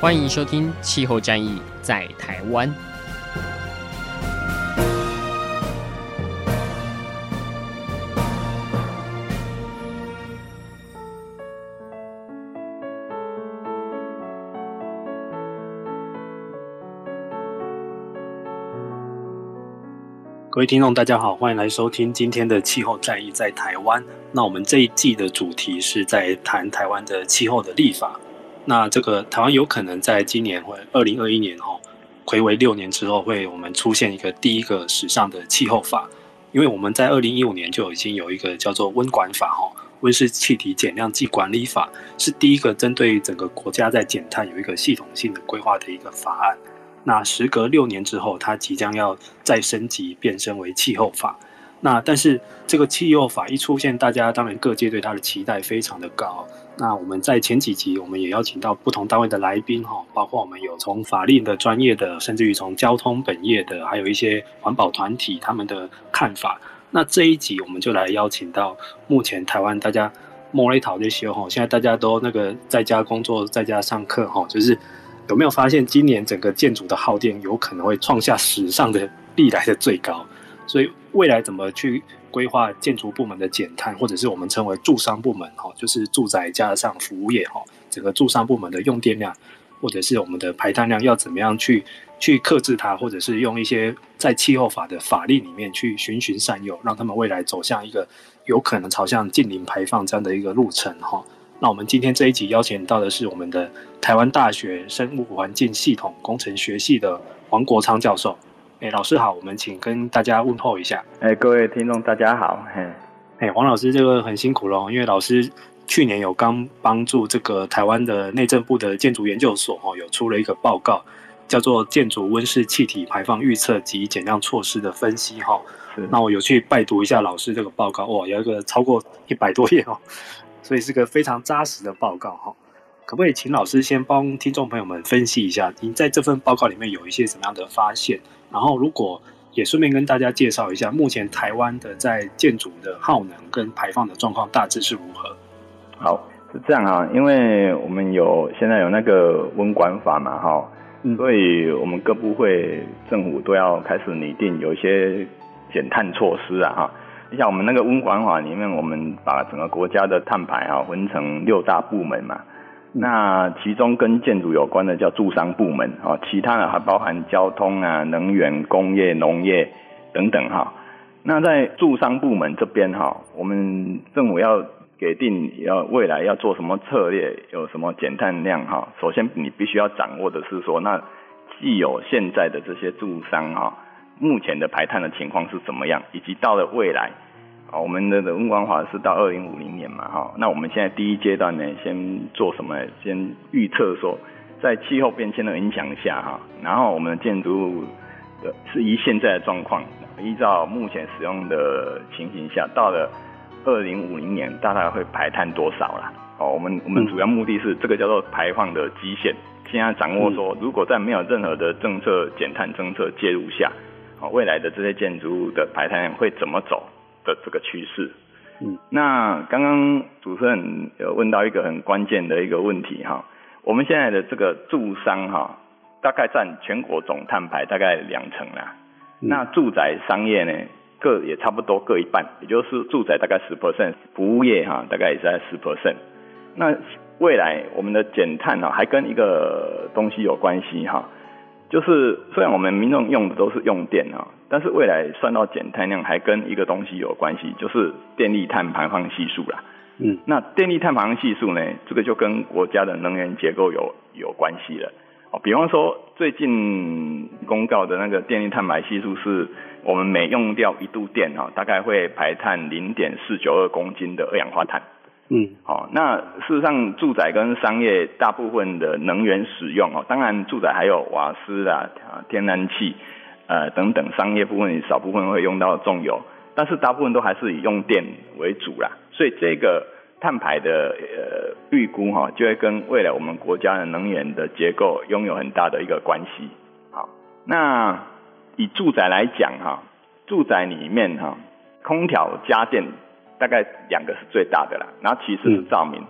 欢迎收听《气候战役在台湾》。各位听众，大家好，欢迎来收听今天的《气候战役在台湾》。那我们这一季的主题是在谈台湾的气候的立法。那这个台湾有可能在今年或二零二一年哈，睽违六年之后，会我们出现一个第一个史上的气候法，因为我们在二零一五年就已经有一个叫做温管法哈，温室气体减量暨管理法，是第一个针对整个国家在减碳有一个系统性的规划的一个法案。那时隔六年之后，它即将要再升级变身为气候法。那但是这个气候法一出现，大家当然各界对它的期待非常的高。那我们在前几集，我们也邀请到不同单位的来宾哈，包括我们有从法令的专业的，甚至于从交通本业的，还有一些环保团体他们的看法。那这一集我们就来邀请到目前台湾大家莫雷讨这些哈，现在大家都那个在家工作，在家上课哈，就是有没有发现今年整个建筑的耗电有可能会创下史上的历来的最高？所以未来怎么去规划建筑部门的减碳，或者是我们称为住商部门哈，就是住宅加上服务业哈，整个住商部门的用电量，或者是我们的排碳量要怎么样去去克制它，或者是用一些在气候法的法令里面去循循善诱，让他们未来走向一个有可能朝向近零排放这样的一个路程哈。那我们今天这一集邀请到的是我们的台湾大学生物环境系统工程学系的黄国昌教授。哎，老师好，我们请跟大家问候一下。哎，各位听众大家好。嘿，哎，黄老师这个很辛苦喽，因为老师去年有刚帮助这个台湾的内政部的建筑研究所哦，有出了一个报告，叫做《建筑温室气体排放预测及减量措施的分析》哈。是。那我有去拜读一下老师这个报告，哇，有一个超过一百多页哦，所以是个非常扎实的报告哈。可不可以请老师先帮听众朋友们分析一下，您在这份报告里面有一些什么样的发现？然后，如果也顺便跟大家介绍一下，目前台湾的在建筑的耗能跟排放的状况大致是如何？好，是这样啊，因为我们有现在有那个温管法嘛，哈、嗯，所以我们各部会政府都要开始拟定有一些减碳措施啊，哈。你像我们那个温管法里面，我们把整个国家的碳排啊分成六大部门嘛。那其中跟建筑有关的叫住商部门啊，其他的还包含交通啊、能源、工业、农业等等哈。那在住商部门这边哈，我们政府要给定要未来要做什么策略，有什么减碳量哈。首先你必须要掌握的是说，那既有现在的这些住商哈，目前的排碳的情况是怎么样，以及到了未来。我们的温光华是到二零五零年嘛，哈，那我们现在第一阶段呢，先做什么？先预测说，在气候变迁的影响下，哈，然后我们的建筑物的是以现在的状况，依照目前使用的情形下，到了二零五零年大概会排碳多少啦？哦，我们我们主要目的是这个叫做排放的基线，现在掌握说，如果在没有任何的政策减碳政策介入下，哦，未来的这些建筑物的排碳量会怎么走？的这个趋势，嗯，那刚刚主持人有问到一个很关键的一个问题哈，我们现在的这个住商哈，大概占全国总碳排大概两成啦，嗯，那住宅商业呢各也差不多各一半，也就是住宅大概十 percent，服务业哈大概也是在十。percent，那未来我们的减碳呢还跟一个东西有关系哈。就是虽然我们民众用的都是用电啊，但是未来算到减碳量还跟一个东西有关系，就是电力碳排放系数啦。嗯，那电力碳排放系数呢，这个就跟国家的能源结构有有关系了。哦，比方说最近公告的那个电力碳排系数是，我们每用掉一度电啊，大概会排碳零点四九二公斤的二氧化碳。嗯，好，那事实上住宅跟商业大部分的能源使用哦，当然住宅还有瓦斯啊、天然气呃等等，商业部分少部分会用到重油，但是大部分都还是以用电为主啦，所以这个碳排的呃预估哈，就会跟未来我们国家的能源的结构拥有很大的一个关系。好，那以住宅来讲哈，住宅里面哈，空调、家电。大概两个是最大的啦，然后其次是照明。嗯、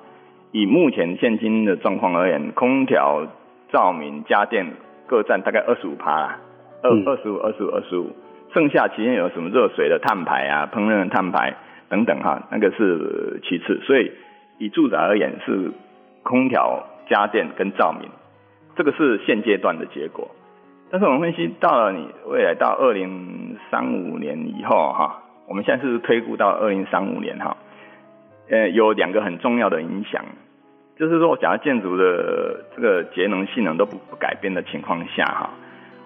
以目前现今的状况而言，空调、照明、家电各占大概二十五趴啦，二二十五、二十五、二十五，剩下其实有什么热水的碳排啊、烹饪的碳排等等哈，那个是其次。所以以住宅而言是空调、家电跟照明，这个是现阶段的结果。但是我们分析到了你未来到二零三五年以后哈。我们现在是推估到二零三五年哈，呃，有两个很重要的影响，就是说，假如建筑的这个节能性能都不不改变的情况下哈，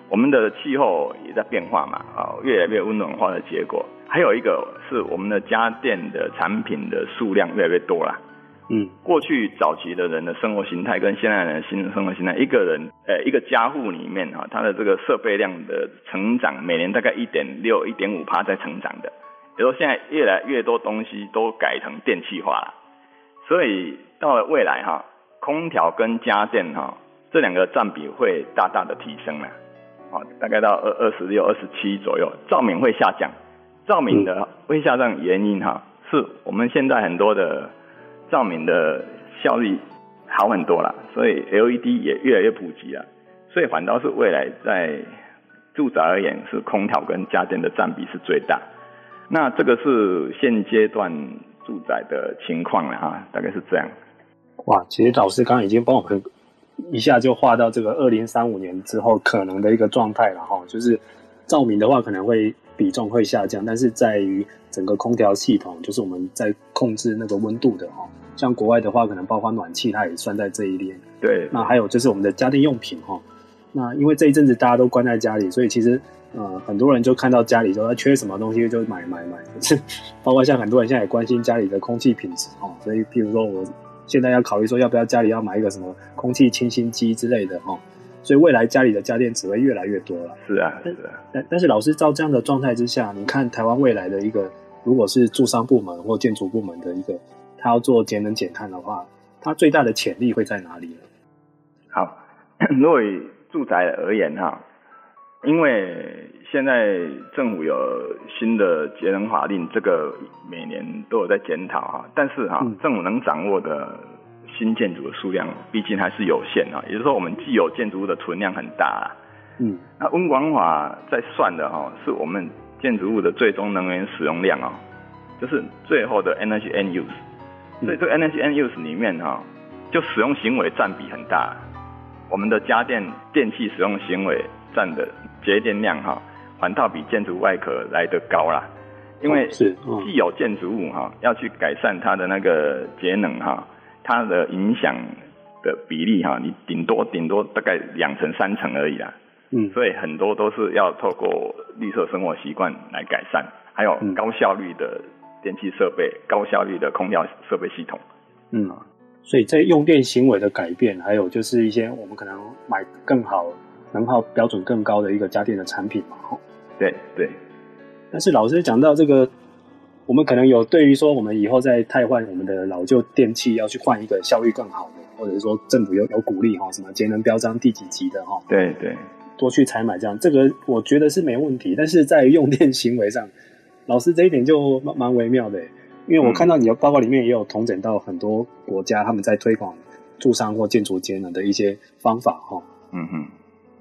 我们的气候也在变化嘛，啊，越来越温暖化的结果，还有一个是我们的家电的产品的数量越来越多了。嗯，过去早期的人的生活形态跟现在人的新生活形态，一个人，呃，一个家户里面哈，他的这个设备量的成长，每年大概一点六、一点五趴在成长的。比如说现在越来越多东西都改成电气化了，所以到了未来哈，空调跟家电哈这两个占比会大大的提升了，啊，大概到二二十六、二十七左右。照明会下降，照明的会下降原因哈，是我们现在很多的照明的效率好很多了，所以 LED 也越来越普及了，所以反倒是未来在住宅而言是空调跟家电的占比是最大。那这个是现阶段住宅的情况了哈，大概是这样。哇，其实老师刚刚已经帮我们一下就画到这个二零三五年之后可能的一个状态了哈，就是照明的话可能会比重会下降，但是在于整个空调系统，就是我们在控制那个温度的哈，像国外的话可能包括暖气，它也算在这一列。对。那还有就是我们的家电用品哈，那因为这一阵子大家都关在家里，所以其实。呃，很多人就看到家里说他缺什么东西就买买买，是包括像很多人现在也关心家里的空气品质哦，所以譬如说我现在要考虑说要不要家里要买一个什么空气清新机之类的哦，所以未来家里的家电只会越来越多了。是啊，是啊。但但是老师照这样的状态之下，你看台湾未来的一个，如果是住商部门或建筑部门的一个，他要做节能减碳的话，它最大的潜力会在哪里呢？好，如果以住宅而言哈。因为现在政府有新的节能法令，这个每年都有在检讨啊。但是哈，政府能掌握的新建筑的数量，毕竟还是有限啊。也就是说，我们既有建筑物的存量很大，嗯，那温管法在算的哈，是我们建筑物的最终能源使用量哦，就是最后的 energy end use。所以这个 energy end use 里面哈，就使用行为占比很大。我们的家电电器使用行为占的。节电量哈，反倒比建筑外壳来得高啦，因为是既有建筑物哈，要去改善它的那个节能哈，它的影响的比例哈，你顶多顶多大概两成三成而已啦。嗯，所以很多都是要透过绿色生活习惯来改善，还有高效率的电器设备、高效率的空调设备系统。嗯，所以在用电行为的改变，还有就是一些我们可能买更好。能耗标准更高的一个家电的产品嘛，吼，对对。但是老师讲到这个，我们可能有对于说，我们以后在汰换我们的老旧电器，要去换一个效率更好的，或者是说政府有有鼓励哈，什么节能标章第几级的哈，对对，多去采买这样，这个我觉得是没问题。但是在用电行为上，老师这一点就蛮蛮微妙的，因为我看到你的报告里面也有统整到很多国家他们在推广住商或建筑节能的一些方法哈，嗯哼。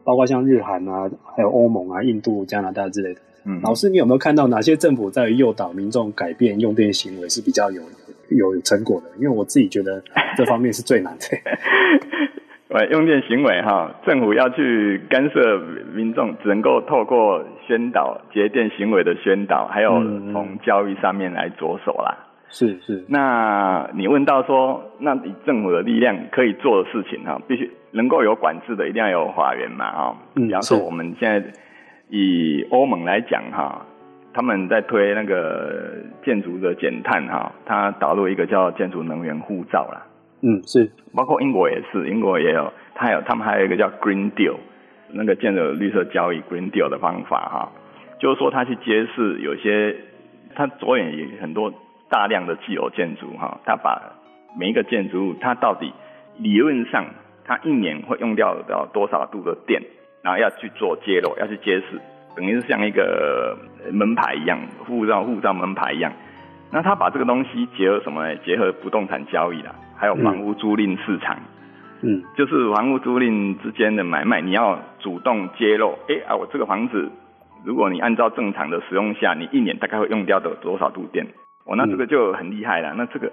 包括像日韩啊，还有欧盟啊、印度、加拿大之类的。嗯，老师，你有没有看到哪些政府在诱导民众改变用电行为是比较有有成果的？因为我自己觉得这方面是最难的。用电行为哈，政府要去干涉民众，只能够透过宣导节电行为的宣导，还有从教育上面来着手啦。是是。那你问到说，那以政府的力量可以做的事情哈，必须。能够有管制的，一定要有法源嘛，哈。嗯。比方说，我们现在以欧盟来讲，哈，他们在推那个建筑的减碳哈，它导入一个叫建筑能源护照啦。嗯，是，包括英国也是，英国也有，它有他们还有一个叫 Green Deal，那个建筑绿色交易 Green Deal 的方法哈，就是说他去揭示有些，他着眼于很多大量的既有建筑哈，他把每一个建筑物，它到底理论上它一年会用掉到多少度的电，然后要去做揭露，要去揭示，等于是像一个门牌一样，护照护照门牌一样。那他把这个东西结合什么呢？结合不动产交易啦。还有房屋租赁市场，嗯，就是房屋租赁之间的买卖，你要主动揭露，哎啊，我这个房子，如果你按照正常的使用下，你一年大概会用掉的多少度电？哦，那这个就很厉害了。那这个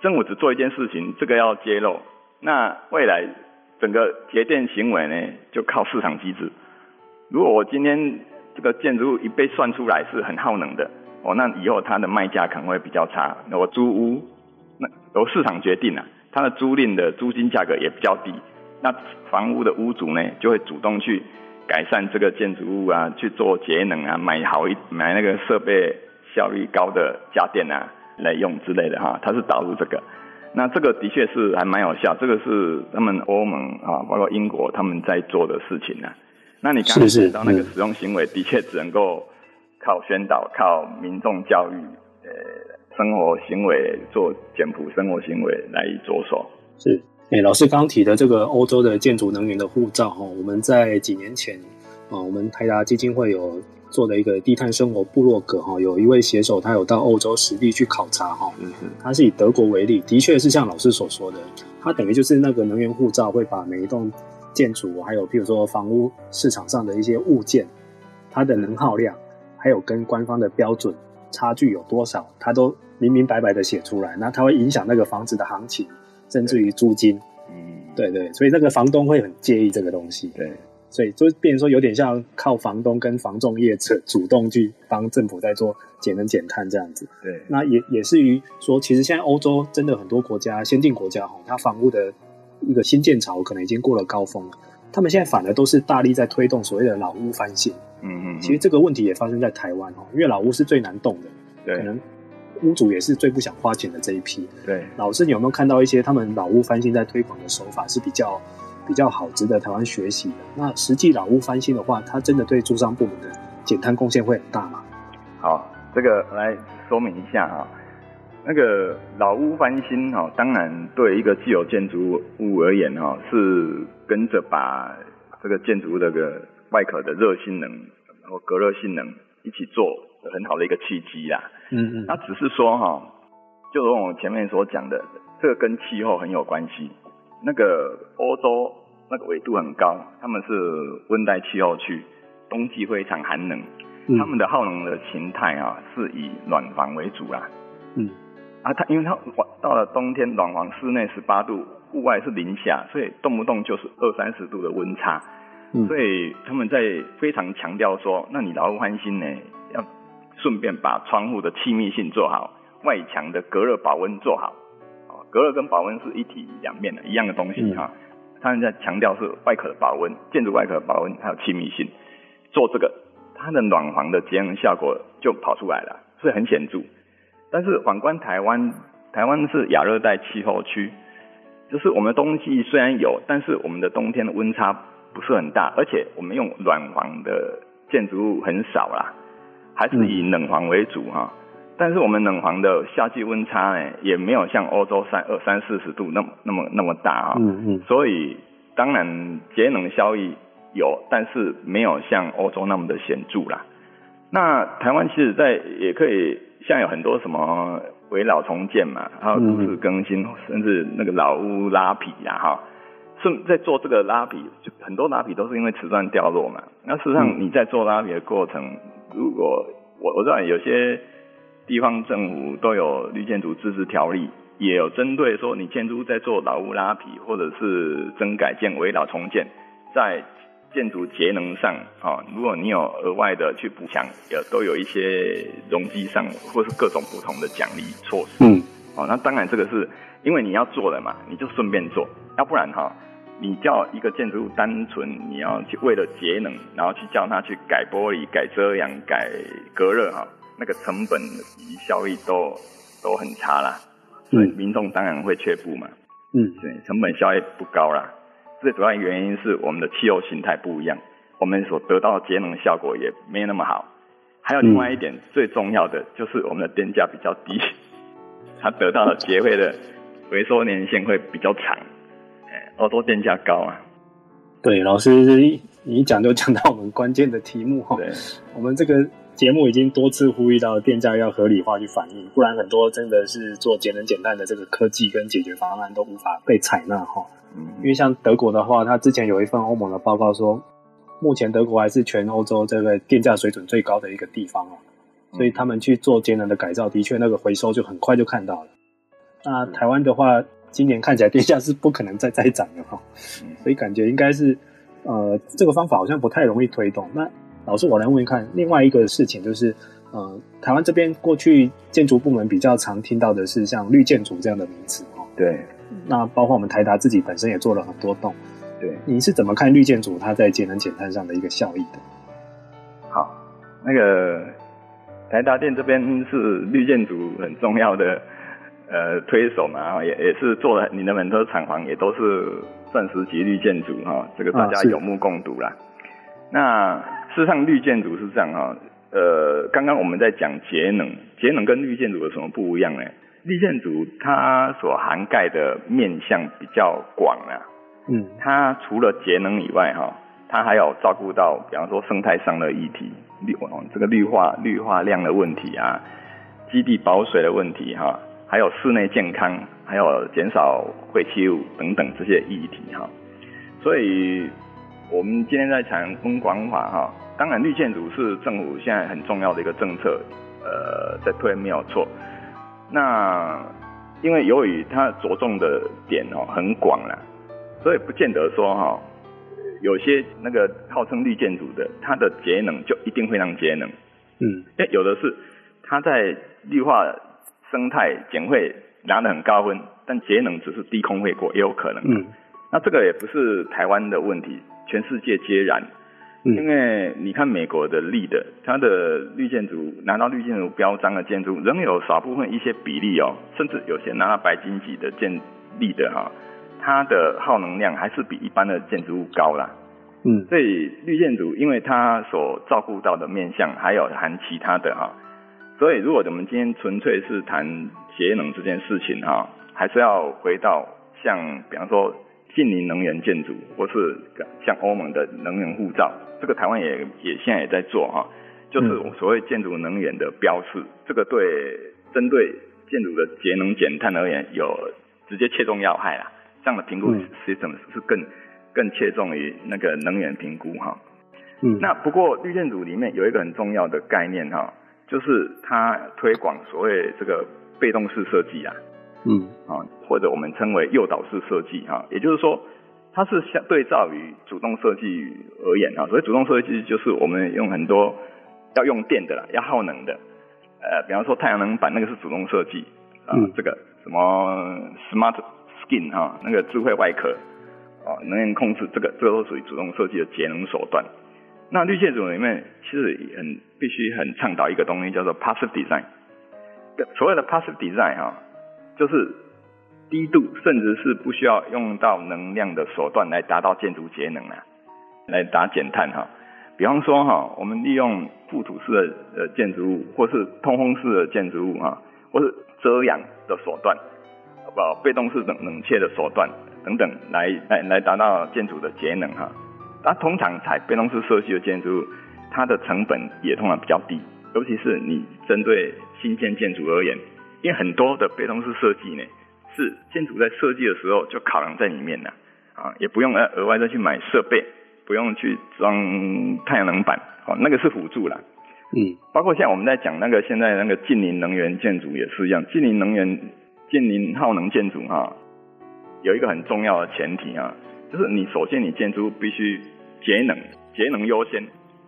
政府只做一件事情，这个要揭露，那未来整个节电行为呢，就靠市场机制。如果我今天这个建筑物一被算出来是很耗能的，哦，那以后它的卖价可能会比较差。那我租屋。那由市场决定啊，它的租赁的租金价格也比较低，那房屋的屋主呢就会主动去改善这个建筑物啊，去做节能啊，买好一买那个设备效率高的家电啊来用之类的哈，它是导入这个，那这个的确是还蛮有效，这个是他们欧盟啊，包括英国他们在做的事情啊。那你刚才提到那个使用行为，的确只能够靠宣导、靠民众教育，呃。生活行为做简朴生活行为来着手是，哎、欸，老师刚提的这个欧洲的建筑能源的护照哈，我们在几年前啊，我们台达基金会有做的一个低碳生活部落格哈，有一位写手他有到欧洲实地去考察哈，嗯嗯，他是以德国为例，的确是像老师所说的，他等于就是那个能源护照会把每一栋建筑，还有譬如说房屋市场上的一些物件，它的能耗量，还有跟官方的标准。差距有多少，他都明明白白的写出来，那它会影响那个房子的行情，甚至于租金。嗯，对对，所以那个房东会很介意这个东西。对，所以就变成说有点像靠房东跟房仲业者主动去帮政府在做节能减碳这样子。对，那也也是于说，其实现在欧洲真的很多国家，先进国家哈，它房屋的一个新建潮可能已经过了高峰了，他们现在反而都是大力在推动所谓的老屋翻新。嗯嗯，其实这个问题也发生在台湾哦，因为老屋是最难动的，对，可能屋主也是最不想花钱的这一批。对，老师，你有没有看到一些他们老屋翻新在推广的手法是比较比较好，值得台湾学习的？那实际老屋翻新的话，它真的对住商部门的减碳贡献会很大吗？好，这个来说明一下啊，那个老屋翻新哈，当然对一个既有建筑物而言哈，是跟着把这个建筑物的个。外壳的热性能，然后隔热性能一起做很好的一个契机啦。嗯嗯，那只是说哈，就如我前面所讲的，这个跟气候很有关系。那个欧洲那个纬度很高，他们是温带气候区，冬季非常寒冷，嗯、他们的耗能的形态啊是以暖房为主啦。嗯，啊，它因为它到了冬天暖房室内十八度，户外是零下，所以动不动就是二三十度的温差。所以他们在非常强调说，那你老屋翻新呢，要顺便把窗户的气密性做好，外墙的隔热保温做好。隔热跟保温是一体两面的，一样的东西哈。他们在强调是外壳的保温，建筑外壳的保温还有气密性，做这个，它的暖房的节能效果就跑出来了，是很显著。但是反观台湾，台湾是亚热带气候区，就是我们冬季虽然有，但是我们的冬天的温差。不是很大，而且我们用暖房的建筑物很少啦，还是以冷房为主哈、但是我们冷房的夏季温差呢，也没有像欧洲三二三四十度那么那么那么大啊。嗯嗯。所以当然节能效益有，但是没有像欧洲那么的显著啦。那台湾其实在也可以，像有很多什么围老重建嘛，还有都市更新、嗯，甚至那个老屋拉皮呀哈。是在做这个拉皮，就很多拉皮都是因为瓷砖掉落嘛。那事实上你在做拉皮的过程，如果我我知道有些地方政府都有绿建筑自治条例，也有针对说你建筑物在做老屋拉皮或者是增改建、围老重建，在建筑节能上啊，如果你有额外的去补强，也都有一些容积上或是各种不同的奖励措施。嗯，哦，那当然这个是因为你要做的嘛，你就顺便做，要不然哈。你叫一个建筑物单纯你要去为了节能，然后去叫它去改玻璃、改遮阳、改隔热哈，那个成本与效益都都很差啦。所以民众当然会却步嘛。嗯，对，成本效益不高啦。最主要原因是我们的气候形态不一样，我们所得到的节能效果也没那么好。还有另外一点最重要的就是我们的电价比较低，它得到的节费的回收年限会比较长。欧洲电价高啊。对，老师你一讲就讲到我们关键的题目哈。对，我们这个节目已经多次呼吁到电价要合理化去反映，不然很多真的是做节能减碳的这个科技跟解决方案都无法被采纳哈。嗯，因为像德国的话，它之前有一份欧盟的报告说，目前德国还是全欧洲这个电价水准最高的一个地方哦，所以他们去做节能的改造，的确那个回收就很快就看到了。那台湾的话，今年看起来电价是不可能再再涨的哈，所以感觉应该是呃这个方法好像不太容易推动。那老师，我来问一看，另外一个事情就是呃台湾这边过去建筑部门比较常听到的是像绿建筑这样的名词哦，对。那包括我们台达自己本身也做了很多栋，对，你是怎么看绿建筑它在节能减碳上的一个效益的？好，那个台达电这边是绿建筑很重要的呃推手嘛，也也是做了你的很多厂房也都是钻石级绿建筑哈，这个大家有目共睹啦。啊、那事实上绿建筑是这样哈，呃，刚刚我们在讲节能，节能跟绿建筑有什么不一样呢？绿建筑它所涵盖的面向比较广啊，嗯，它除了节能以外哈，它还有照顾到，比方说生态上的议题，绿哦这个绿化绿化量的问题啊，基地保水的问题哈，还有室内健康，还有减少废弃物等等这些议题哈。所以，我们今天在谈温管法哈，当然绿建筑是政府现在很重要的一个政策，呃，在推没有错。那因为由于它着重的点哦很广啦，所以不见得说哈，有些那个号称绿建筑的，它的节能就一定非常节能。嗯，因为有的是它在绿化生态减会拿得很高分，但节能只是低空会过也有可能。嗯，那这个也不是台湾的问题，全世界皆然。因为你看美国的绿的，它的绿建筑拿到绿建筑标章的建筑，仍有少部分一些比例哦，甚至有些拿到白金级的建立的哈，它的耗能量还是比一般的建筑物高啦。嗯，所以绿建筑因为它所照顾到的面向还有含其他的哈，所以如果我们今天纯粹是谈节能这件事情哈，还是要回到像比方说净零能源建筑，或是像欧盟的能源护照。这个台湾也也现在也在做哈，就是所谓建筑能源的标示，嗯、这个对针对建筑的节能减碳而言有直接切中要害啦。这样的评估 system 是更更切中于那个能源评估哈。嗯，那不过绿建筑里面有一个很重要的概念哈，就是它推广所谓这个被动式设计啊，嗯。啊，或者我们称为诱导式设计哈，也就是说。它是相对照于主动设计而言啊，所以主动设计就是我们用很多要用电的啦，要耗能的，呃，比方说太阳能板那个是主动设计啊，嗯、这个什么 smart skin 哈，那个智慧外壳啊，能源控制这个这个都属于主动设计的节能手段。那绿建筑里面其实很必须很倡导一个东西叫做 passive design，所谓的 passive design 哈，就是。低度甚至是不需要用到能量的手段来达到建筑节能啊，来达减碳哈。比方说哈，我们利用覆土式的呃建筑物，或是通风式的建筑物哈，或是遮阳的手段，好不好？被动式冷冷却的手段等等，来来来达到建筑的节能哈。那通常采被动式设计的建筑物，它的成本也通常比较低，尤其是你针对新建建筑而言，因为很多的被动式设计呢。是建筑在设计的时候就考量在里面了，啊，也不用额额外再去买设备，不用去装太阳能板，哦，那个是辅助啦。嗯，包括像我们在讲那个现在那个近零能源建筑也是一样，近零能源、近零耗能建筑哈，有一个很重要的前提啊，就是你首先你建筑必须节能，节能优先，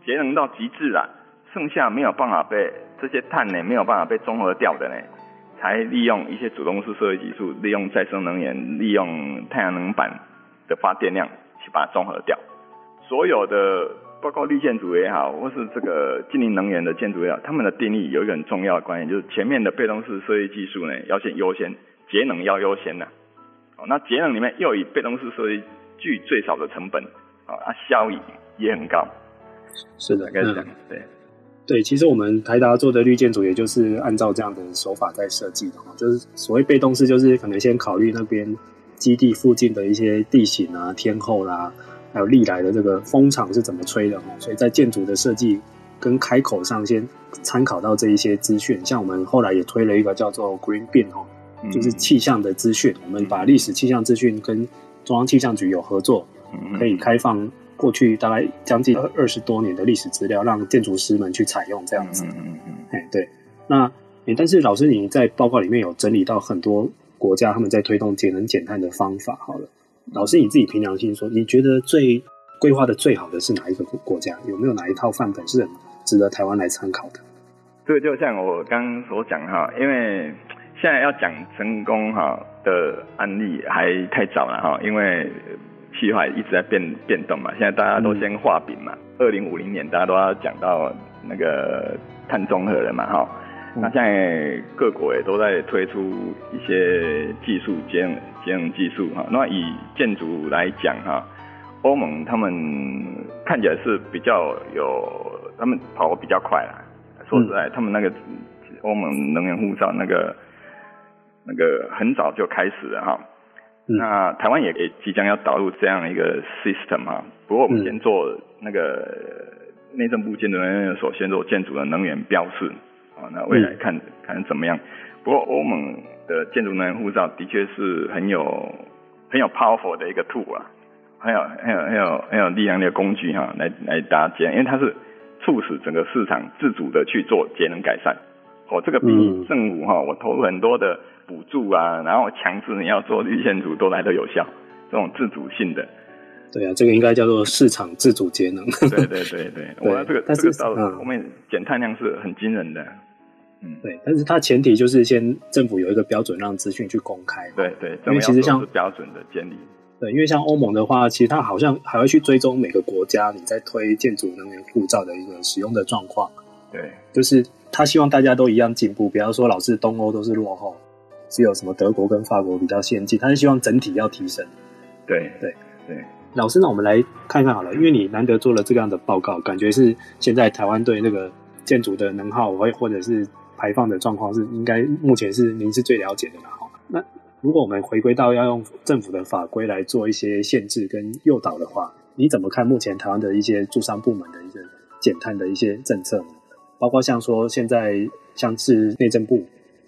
节能到极致了，剩下没有办法被这些碳呢没有办法被中和掉的呢。才利用一些主动式设计技术，利用再生能源，利用太阳能板的发电量去把它综合掉。所有的包括绿建筑也好，或是这个净零能源的建筑也好，他们的定义有一个很重要的观念，就是前面的被动式设计技术呢要先优先，节能要优先呐。哦，那节能里面又以被动式设计具最少的成本，啊，效益也很高。是的，该是这样，对。对，其实我们台达做的绿建筑，也就是按照这样的手法在设计的哈，就是所谓被动式，就是可能先考虑那边基地附近的一些地形啊、天候啦、啊，还有历来的这个风场是怎么吹的哈，所以在建筑的设计跟开口上，先参考到这一些资讯。像我们后来也推了一个叫做 Green Bin 哈，就是气象的资讯，我们把历史气象资讯跟中央气象局有合作，可以开放。过去大概将近二二十多年的历史资料，让建筑师们去采用这样子。嗯嗯嗯。哎，对。那，但是老师你在报告里面有整理到很多国家他们在推动节能减碳的方法。好了，老师你自己凭良心说，你觉得最规划的最好的是哪一个国家？有没有哪一套范本是很值得台湾来参考的？这个就像我刚刚所讲哈，因为现在要讲成功哈的案例还太早了哈，因为。气候一直在变变动嘛，现在大家都先画饼嘛。二零五零年大家都要讲到那个碳中和了嘛，哈、嗯。那现在各国也都在推出一些技术节能节能技术哈。那以建筑来讲哈，欧盟他们看起来是比较有，他们跑得比较快啦。说实在，嗯、他们那个欧盟能源护照那个那个很早就开始了哈。那台湾也也即将要导入这样一个 system 啊，不过我们先做那个内政部建筑人员所先做建筑的能源标示啊，那未来看看怎么样。不过欧盟的建筑能源护照的确是很有很有 powerful 的一个 tool 啊，很有很有很有很有力量的工具哈，来来搭建，因为它是促使整个市场自主的去做节能改善。哦，这个比政府哈，我投入很多的。补助啊，然后强制你要做绿建筑都来得有效，这种自主性的，对啊，这个应该叫做市场自主节能。对对对对，我 这个但是这个到后面减碳量是很惊人的，嗯，对，但是它前提就是先政府有一个标准让资讯去公开，对对，因为其实像标准的建立，对，因为像欧盟的话，其实它好像还会去追踪每个国家你在推建筑能源护照的一个使用的状况，对，就是他希望大家都一样进步，比方说老是东欧都是落后。只有什么德国跟法国比较先进，他是希望整体要提升。对对对，老师，那我们来看看好了，因为你难得做了这样的报告，感觉是现在台湾对那个建筑的能耗或或者是排放的状况是应该目前是您是最了解的了哈。那如果我们回归到要用政府的法规来做一些限制跟诱导的话，你怎么看目前台湾的一些住商部门的一个减碳的一些政策？包括像说现在像是内政部。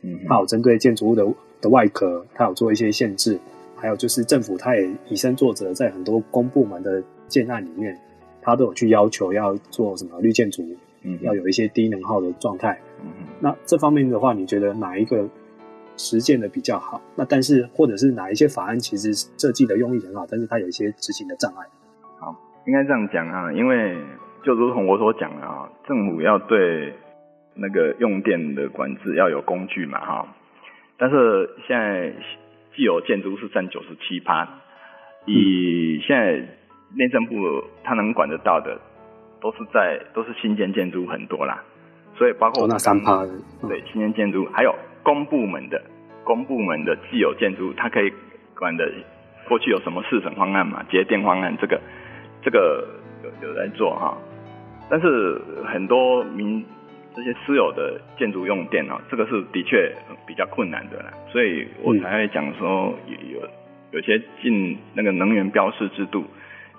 嗯它有针对建筑物的的外壳，它有做一些限制，还有就是政府它也以身作则，在很多公部门的建案里面，它都有去要求要做什么绿建筑，嗯，要有一些低能耗的状态。嗯，那这方面的话，你觉得哪一个实践的比较好？那但是或者是哪一些法案其实设计的用意很好，但是它有一些执行的障碍？好，应该这样讲啊，因为就如同我所讲的啊，政府要对。那个用电的管制要有工具嘛，哈，但是现在既有建筑是占九十七趴，以现在内政部它能管得到的，都是在都是新建建筑很多啦，所以包括那三趴，对新建建筑，还有公部门的公部门的既有建筑，它可以管的，过去有什么四省方案嘛，节电方案这个这个有有在做哈，但是很多民。这些私有的建筑用电啊，这个是的确比较困难的啦，所以我才会讲说有有些进那个能源标示制度，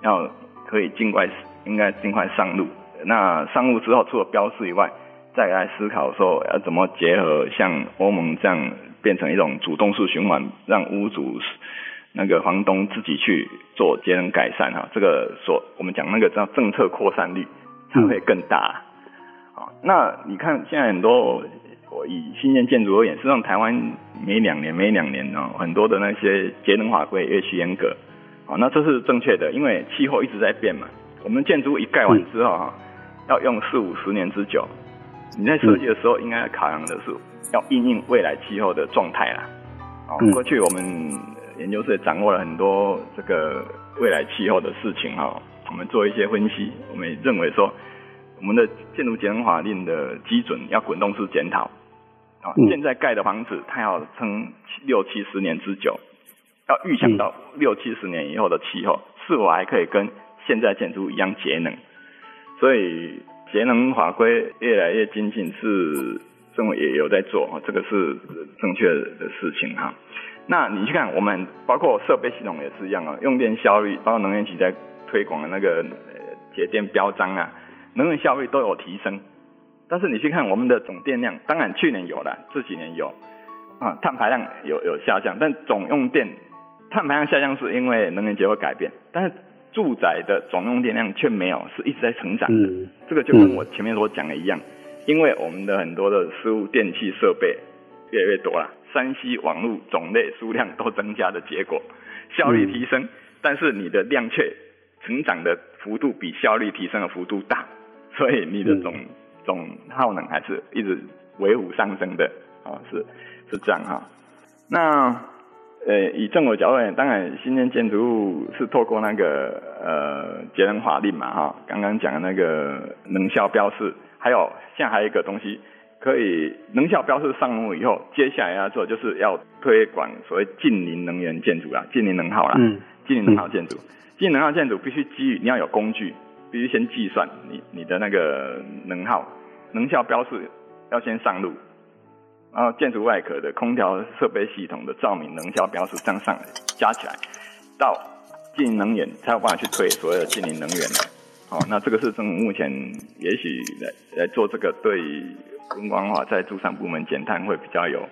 要可以尽快应该尽快上路。那上路之后，除了标示以外，再来思考说要怎么结合像欧盟这样变成一种主动式循环，让屋主那个房东自己去做节能改善哈，这个所我们讲那个叫政策扩散率才会更大。那你看，现在很多我以新建建筑而言，实际上台湾每两年每两年呢，很多的那些节能法规越趋严格，啊，那这是正确的，因为气候一直在变嘛。我们建筑一盖完之后哈，要用四五十年之久，你在设计的时候应该考量的是要应应未来气候的状态啦。啊，过去我们研究室也掌握了很多这个未来气候的事情哈。我们做一些分析，我们也认为说，我们的建筑节能法令的基准要滚动式检讨。啊，现在盖的房子它要撑六七十年之久，要预想到六七十年以后的气候是否还可以跟现在建筑一样节能。所以节能法规越来越精进，是政府也有在做，这个是正确的事情哈。那你去看，我们包括设备系统也是一样啊，用电效率，包括能源局在推广的那个节电标章啊，能源效率都有提升。但是你去看我们的总电量，当然去年有了，这几年有啊，碳排量有有下降，但总用电碳排量下降是因为能源结构改变，但是住宅的总用电量却没有，是一直在成长的。嗯、这个就跟我前面所讲的一样，因为我们的很多的事物电器设备越来越多了山西网络种类数量都增加的结果，效率提升，嗯、但是你的量却成长的幅度比效率提升的幅度大，所以你的总、嗯总耗能还是一直维护上升的，啊，是是这样哈。那呃，以政府角度当然新建建筑物是透过那个呃节能法令嘛哈，刚刚讲的那个能效标示，还有现在还有一个东西，可以能效标示上路以后，接下来要做就是要推广所谓近零能源建筑啦，近零能耗啦，嗯，净零能耗建筑，净零能耗建筑必须基于你要有工具。必须先计算你你的那个能耗，能效标示要先上路，然后建筑外壳的空调设备系统的照明能效标示这样上来，加起来到净零能源才有办法去推所谓的净零能源的。好，那这个是政府目前也许来来做这个对温光化在住商部门减碳会比较有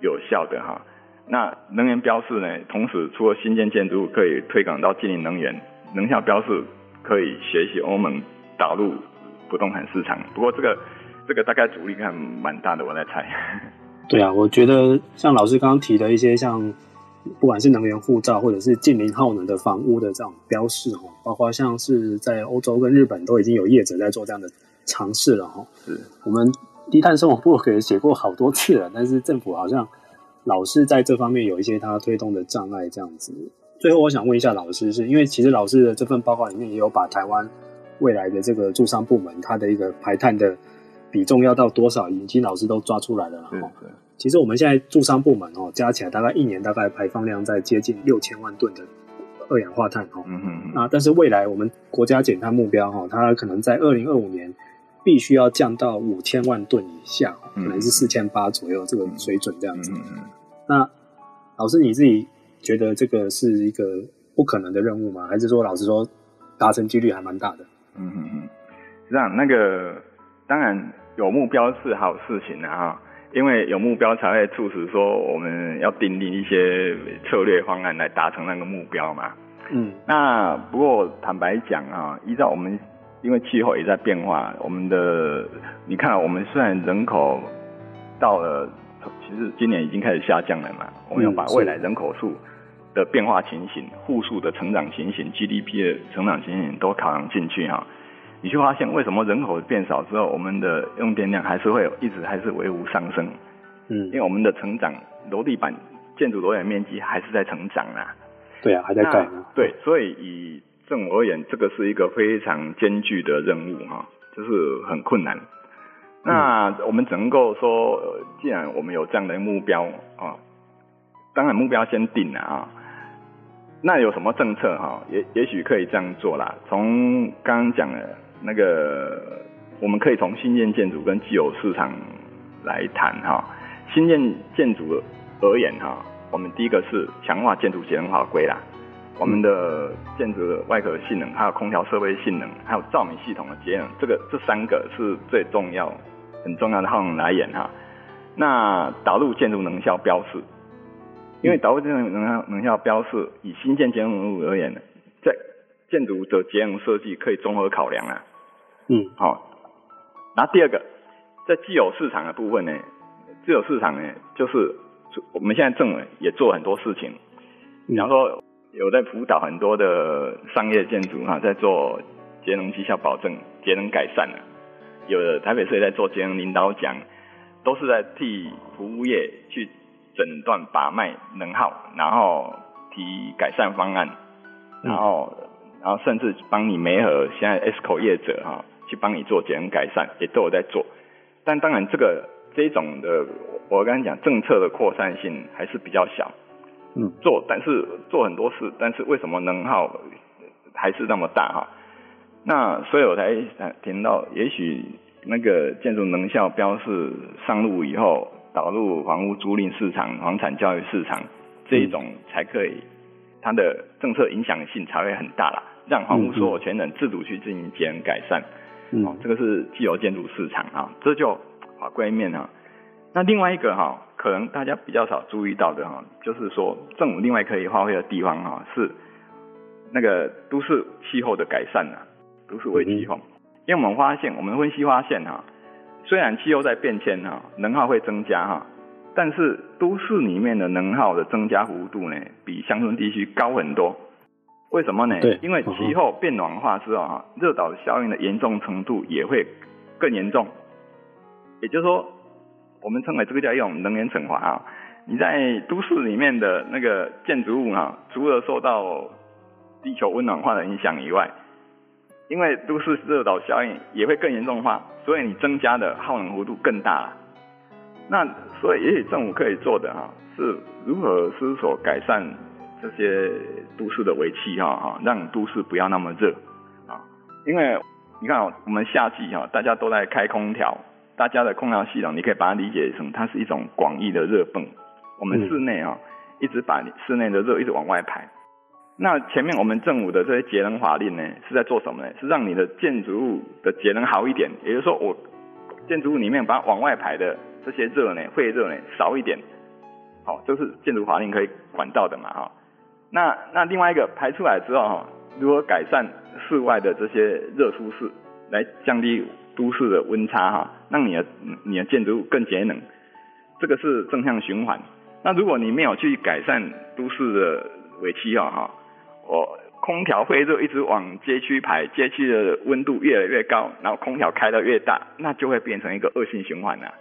有效的哈。那能源标示呢，同时除了新建建筑物可以推广到近邻能源，能效标示。可以学习欧盟导入不动产市场，不过这个这个大概阻力还蛮大的，我在猜。对啊，我觉得像老师刚刚提的一些，像不管是能源护照或者是近邻耗能的房屋的这种标示哦，包括像是在欧洲跟日本都已经有业者在做这样的尝试了哈。是，我们低碳生活部可以写过好多次了，但是政府好像老师在这方面有一些他推动的障碍这样子。最后，我想问一下老师是，是因为其实老师的这份报告里面也有把台湾未来的这个住商部门它的一个排碳的比重要到多少，已经老师都抓出来了。哈，其实我们现在住商部门哦，加起来大概一年大概排放量在接近六千万吨的二氧化碳哈。嗯嗯。啊但是未来我们国家减碳目标哈，它可能在二零二五年必须要降到五千万吨以下，可能是四千八左右这个水准这样子。嗯嗯。那老师你自己。觉得这个是一个不可能的任务吗？还是说，老实说，达成几率还蛮大的？嗯嗯嗯，这样那个当然有目标是好事情的哈，因为有目标才会促使说我们要订立一些策略方案来达成那个目标嘛。嗯，那不过坦白讲啊，依照我们因为气候也在变化，我们的你看我们虽然人口到了，其实今年已经开始下降了嘛，我们要把未来人口数。的变化情形、户数的成长情形、GDP 的成长情形都考量进去哈，你就发现为什么人口变少之后，我们的用电量还是会一直还是微幅上升？嗯，因为我们的成长楼地板建筑楼面面积还是在成长啊。对啊，还在盖。对，所以以政府而言，这个是一个非常艰巨的任务哈，就是很困难。那我们只能够说，既然我们有这样的目标啊，当然目标先定了啊。那有什么政策哈？也也许可以这样做啦。从刚刚讲的那个，我们可以从新建建筑跟既有市场来谈哈。新建建筑而言哈，我们第一个是强化建筑节能法规啦。我们的建筑的外壳性能，还有空调设备性能，还有照明系统的节能，这个这三个是最重要、很重要的耗能来源哈。那导入建筑能效标示。因为导入建筑能效能效标示，以新建建筑物而言呢，在建筑的节能设计可以综合考量啊。嗯，好。那第二个，在既有市场的部分呢，既有市场呢，就是我们现在政委也做很多事情，比方说有在辅导很多的商业建筑哈，在做节能绩效保证、节能改善啊。有的台北市也在做节能领导奖，都是在替服务业去。诊断把脉能耗，然后提改善方案，然后然后甚至帮你媒合现在 ESCO 业者哈、啊，去帮你做节能改善，也都有在做。但当然这个这种的，我刚才讲政策的扩散性还是比较小。嗯，做但是做很多事，但是为什么能耗还是那么大哈？那所以我才听到，也许那个建筑能效标示上路以后，导入房屋租赁市场、房产交易市场这一种才可以，它的政策影响性才会很大啦，让房屋所有权人自主去进行节能改善。嗯，哦，这个是既有建筑市场啊，这就法规面啊。那另外一个哈。可能大家比较少注意到的哈，就是说政府另外可以发挥的地方哈，是那个都市气候的改善啊，都市为气候。因为我们发现，我们分析发现哈，虽然气候在变迁哈，能耗会增加哈，但是都市里面的能耗的增加幅度呢，比乡村地区高很多。为什么呢？对，因为气候变暖化之后哈，热岛效应的严重程度也会更严重。也就是说。我们称为这个叫一种能源惩罚啊！你在都市里面的那个建筑物啊，除了受到地球温暖化的影响以外，因为都市热岛效应也会更严重化，所以你增加的耗能幅度更大了。那所以也许政府可以做的哈，是如何思索改善这些都市的尾气哈哈，让都市不要那么热啊！因为你看我们夏季哈，大家都在开空调。大家的空调系统，你可以把它理解成它是一种广义的热泵。我们室内啊，一直把室内的热一直往外排。那前面我们政府的这些节能法令呢，是在做什么呢？是让你的建筑物的节能好一点。也就是说，我建筑物里面把往外排的这些热呢，废热呢少一点。好，这是建筑法令可以管到的嘛？哈。那那另外一个排出来之后哈，如何改善室外的这些热舒适，来降低都市的温差哈，让你的你的建筑物更节能，这个是正向循环。那如果你没有去改善都市的尾气哈哈，我空调废热一直往街区排，街区的温度越来越高，然后空调开得越大，那就会变成一个恶性循环了。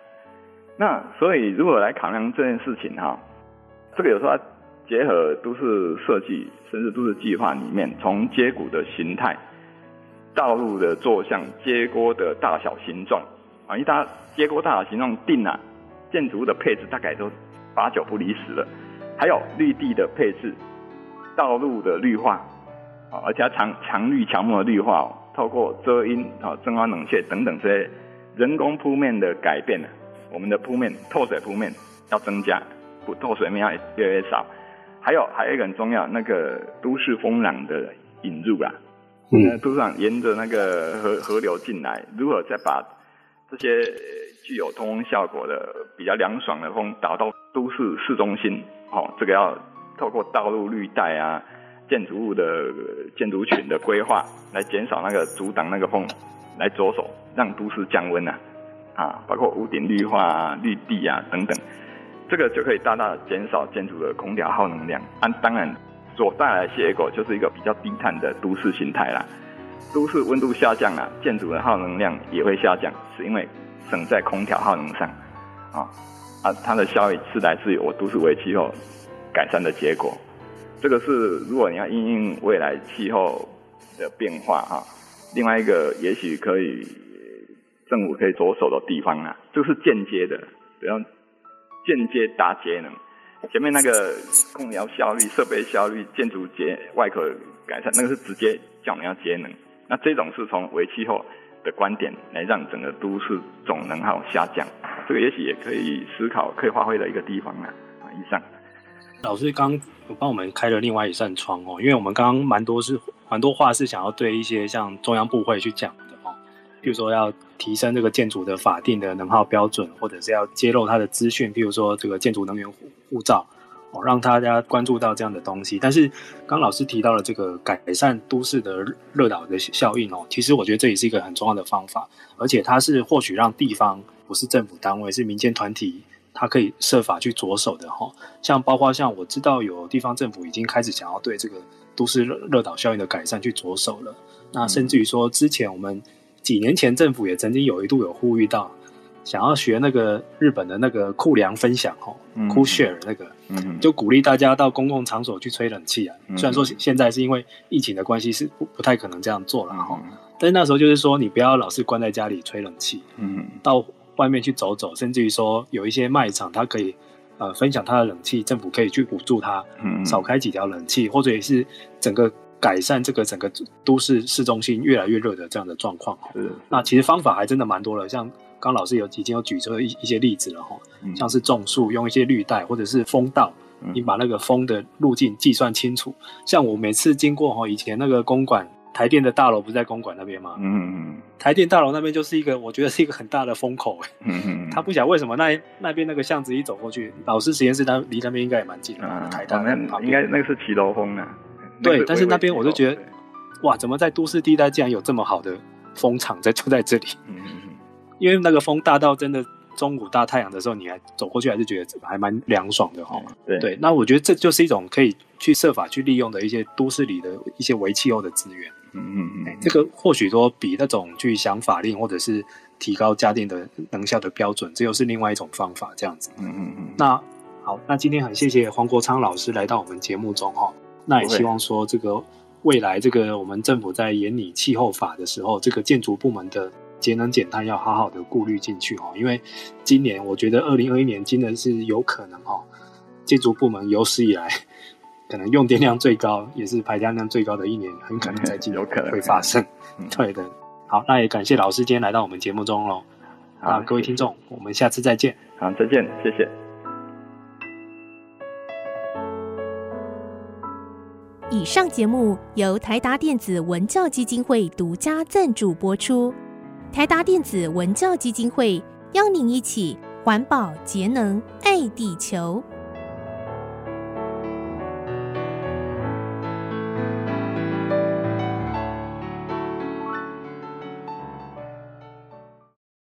那所以如果来考量这件事情哈，这个有时候结合都市设计，甚至都市计划里面，从街谷的形态。道路的坐向、街锅的大小形状啊，一搭街锅大小形状定了，建筑物的配置大概都八九不离十了。还有绿地的配置、道路的绿化啊，而且要强强绿强木的绿化，透过遮阴啊、增温冷却等等这些人工铺面的改变呢，我们的铺面透水铺面要增加，不透水面要越来越少。还有还有一个很重要，那个都市风廊的引入啦。嗯，都上沿着那个河河流进来，如何再把这些具有通风效果的比较凉爽的风导到都市市中心？哦，这个要透过道路绿带啊、建筑物的建筑群的规划来减少那个阻挡那个风，来着手让都市降温啊，啊，包括屋顶绿化啊、绿地啊等等，这个就可以大大减少建筑的空调耗能量。啊，当然。所带来的结果就是一个比较低碳的都市形态啦。都市温度下降了，建筑的耗能量也会下降，是因为省在空调耗能上啊啊，它的效益是来自于我都市微气候改善的结果。这个是如果你要因应未来气候的变化啊，另外一个也许可以政府可以着手的地方啊，就是间接的，比方间接达节能。前面那个空调效率、设备效率、建筑节外壳改善，那个是直接叫我们要节能。那这种是从为气候的观点来让整个都市总能耗下降，这个也许也可以思考、可以发挥的一个地方啊。以上，老师刚帮我们开了另外一扇窗哦，因为我们刚刚蛮多是蛮多话是想要对一些像中央部会去讲的哦，比如说要提升这个建筑的法定的能耗标准，或者是要揭露它的资讯，比如说这个建筑能源护照，哦，让大家关注到这样的东西。但是，刚老师提到了这个改善都市的热岛的效应哦，其实我觉得这也是一个很重要的方法，而且它是或许让地方不是政府单位，是民间团体，它可以设法去着手的哈。像包括像我知道有地方政府已经开始想要对这个都市热热岛效应的改善去着手了。那甚至于说，之前我们几年前政府也曾经有一度有呼吁到。想要学那个日本的那个库凉分享哦，库 share 那个，嗯，就鼓励大家到公共场所去吹冷气啊。虽然说现在是因为疫情的关系是不不太可能这样做了哈，但是那时候就是说你不要老是关在家里吹冷气，嗯，到外面去走走，甚至于说有一些卖场它可以呃分享它的冷气，政府可以去补助它，嗯，少开几条冷气，或者也是整个改善这个整个都市市中心越来越热的这样的状况。是，那其实方法还真的蛮多的，像。刚老师有已经有举出一一些例子了哈，像是种树，用一些绿带，或者是风道，你把那个风的路径计算清楚。像我每次经过哈，以前那个公馆台电的大楼不是在公馆那边吗？嗯嗯，台电大楼那边就是一个，我觉得是一个很大的风口。嗯嗯，他不晓得为什么那那边那个巷子一走过去，老师实验室那离那边应该也蛮近的。台大那应该那个是骑楼风呢。对，但是那边我就觉得，哇，怎么在都市地带竟然有这么好的风场在住在这里？嗯嗯。因为那个风大到真的中午大太阳的时候，你还走过去还是觉得还蛮凉爽的哈。对对，那我觉得这就是一种可以去设法去利用的一些都市里的一些微气候的资源。嗯嗯嗯，这个或许说比那种去想法令或者是提高家电的能效的标准，这又是另外一种方法。这样子。嗯嗯嗯。那好，那今天很谢谢黄国昌老师来到我们节目中哈。那也希望说这个未来这个我们政府在研拟气候法的时候，这个建筑部门的。节能减碳要好好的顾虑进去哦，因为今年我觉得二零二一年真的是有可能哦，建筑部门有史以来可能用电量最高，也是排碳量最高的一年，很可能在今年会发生。对的，好，那也感谢老师今天来到我们节目中喽。好，各位听众，我们下次再见。好，再见，谢谢。以上节目由台达电子文教基金会独家赞助播出。台达电子文教基金会邀您一起环保节能爱地球。